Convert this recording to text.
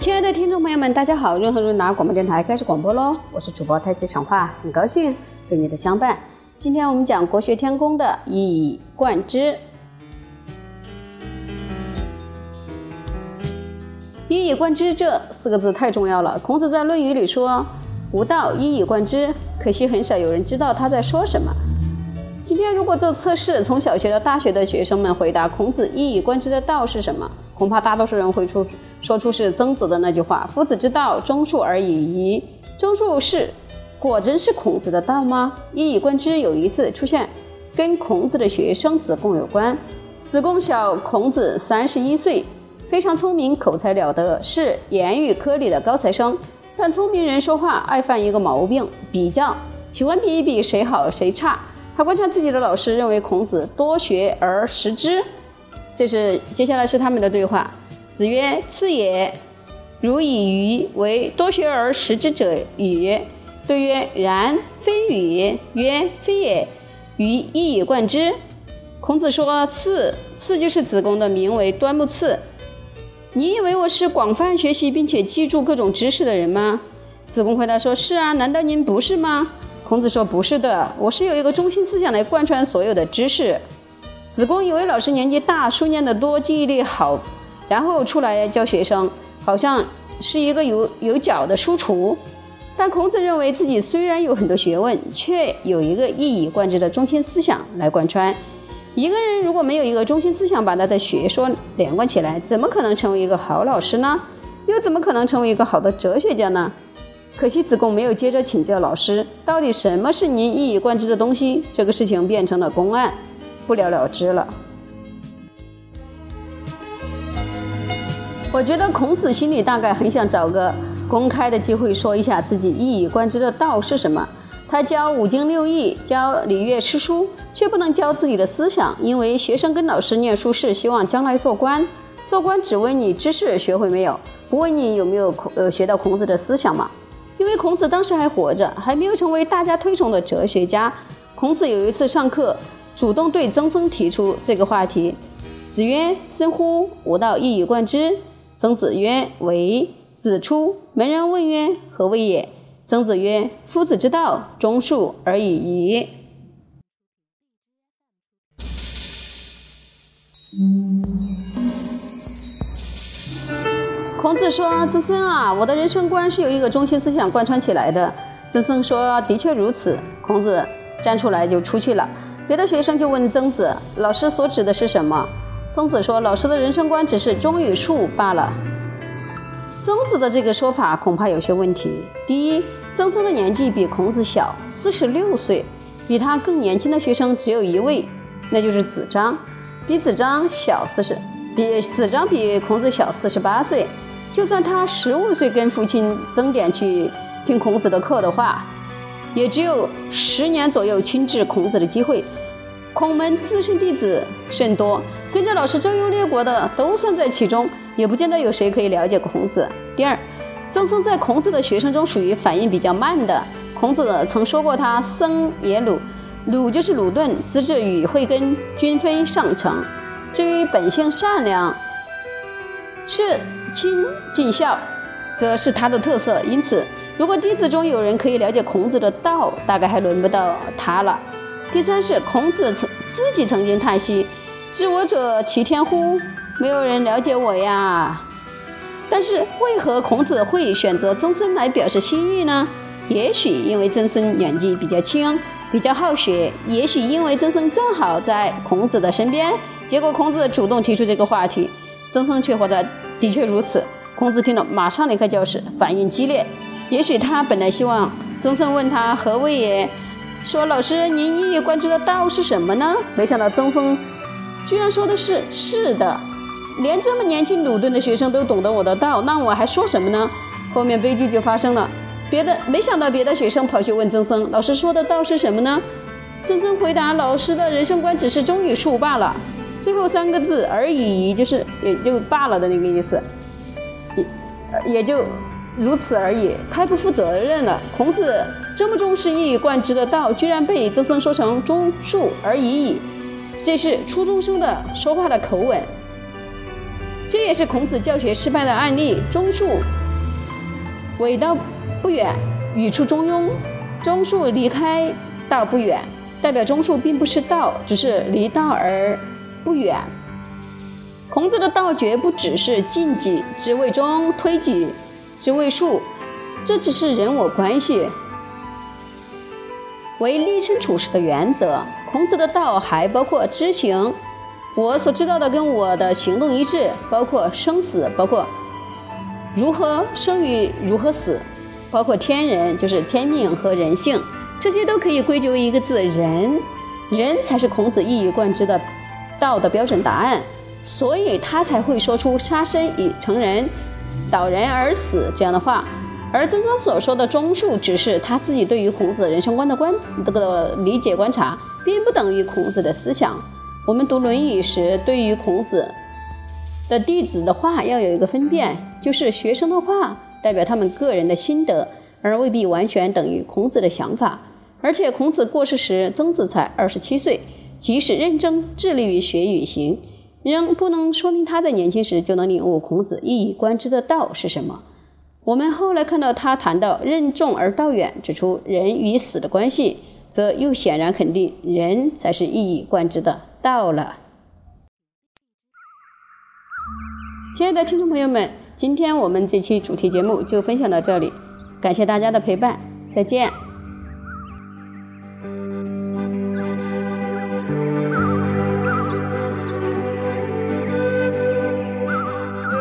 亲爱的听众朋友们，大家好！润和润达广播电台开始广播喽，我是主播太极长话，很高兴有你的相伴。今天我们讲国学天工的一以贯之。一以贯之这四个字太重要了。孔子在《论语》里说：“吾道一以贯之。”可惜很少有人知道他在说什么。今天如果做测试，从小学到大学的学生们回答孔子一以贯之的道是什么，恐怕大多数人会出说出是曾子的那句话：“夫子之道，忠恕而已矣。”忠恕是果真是孔子的道吗？一以贯之有一次出现，跟孔子的学生子贡有关。子贡小孔子三十一岁。非常聪明，口才了得，是言语科里的高材生。但聪明人说话爱犯一个毛病，比较，喜欢比一比谁好谁差。他观察自己的老师，认为孔子多学而识之。这是接下来是他们的对话。子曰：“次也。”如以鱼为多学而识之者与？对曰：“然，非与。”曰：“非也。”予一以贯之。孔子说：“次，次就是子贡的名为端木赐。你以为我是广泛学习并且记住各种知识的人吗？子贡回答说：“是啊，难道您不是吗？”孔子说：“不是的，我是有一个中心思想来贯穿所有的知识。”子贡以为老师年纪大，书念得多，记忆力好，然后出来教学生，好像是一个有有脚的书橱。但孔子认为自己虽然有很多学问，却有一个一以贯之的中心思想来贯穿。一个人如果没有一个中心思想把他的学说连贯起来，怎么可能成为一个好老师呢？又怎么可能成为一个好的哲学家呢？可惜子贡没有接着请教老师，到底什么是您一以贯之的东西？这个事情变成了公案，不了了之了。我觉得孔子心里大概很想找个公开的机会说一下自己一以贯之的道是什么。他教五经六艺，教礼乐诗书，却不能教自己的思想，因为学生跟老师念书是希望将来做官，做官只问你知识学会没有，不问你有没有孔呃学到孔子的思想嘛。因为孔子当时还活着，还没有成为大家推崇的哲学家。孔子有一次上课，主动对曾参提出这个话题。子曰：“森乎！吾道一以贯之。”曾子曰：“为。”子出门人问曰：“何谓也？”曾子曰：“夫子之道，忠恕而已矣。”孔子说：“曾参啊，我的人生观是由一个中心思想贯穿起来的。”曾参说：“的确如此。”孔子站出来就出去了。别的学生就问曾子：“老师所指的是什么？”曾子说：“老师的人生观只是忠与恕罢了。”曾子的这个说法恐怕有些问题。第一，曾参的年纪比孔子小四十六岁，比他更年轻的学生只有一位，那就是子张，比子张小四十，比子张比孔子小四十八岁。就算他十五岁跟父亲曾点去听孔子的课的话，也只有十年左右亲至孔子的机会。孔门资深弟子甚多，跟着老师周游列国的都算在其中，也不见得有谁可以了解孔子。第二，曾参在孔子的学生中属于反应比较慢的。孔子曾说过他僧也鲁，鲁就是鲁钝，资质与慧根均非上乘。至于本性善良，是亲尽孝，则是他的特色。因此，如果弟子中有人可以了解孔子的道，大概还轮不到他了。第三是孔子曾自己曾经叹息：“知我者其天乎？没有人了解我呀。”但是为何孔子会选择曾参来表示心意呢？也许因为曾参年纪比较轻，比较好学；也许因为曾参正好在孔子的身边。结果孔子主动提出这个话题，曾参却活得：“的确如此。”孔子听了，马上离开教室，反应激烈。也许他本来希望曾参问他何谓也。说老师，您一以贯之的道是什么呢？没想到曾参居然说的是是的，连这么年轻鲁钝的学生都懂得我的道，那我还说什么呢？后面悲剧就发生了，别的没想到别的学生跑去问曾参，老师说的道是什么呢？曾参回答，老师的人生观只是忠与恕罢了，最后三个字而已，就是也就罢了的那个意思，也也就。如此而已，太不负责任了。孔子这么重视一以贯之的道，居然被曾参说成中恕而已矣，这是初中生的说话的口吻。这也是孔子教学失败的案例。中树，尾道不远，语出中庸。中树离开道不远，代表中树并不是道，只是离道而不远。孔子的道绝不只是进己之谓中，推己之谓术，这只是人我关系为立身处世的原则。孔子的道还包括知行。我所知道的跟我的行动一致，包括生死，包括如何生与如何死，包括天人，就是天命和人性，这些都可以归结为一个字“人”。人才是孔子一以贯之的道的标准答案，所以他才会说出“杀身以成仁，导人而死”这样的话。而曾曾所说的忠恕，只是他自己对于孔子人生观的观这个理解观察，并不等于孔子的思想。我们读《论语》时，对于孔子的弟子的话要有一个分辨，就是学生的话代表他们个人的心得，而未必完全等于孔子的想法。而且孔子过世时，曾子才二十七岁，即使认真致力于学与行，仍不能说明他在年轻时就能领悟孔子一以贯之的道是什么。我们后来看到他谈到任重而道远，指出人与死的关系，则又显然肯定人才是一以贯之的。道了，亲爱的听众朋友们，今天我们这期主题节目就分享到这里，感谢大家的陪伴，再见。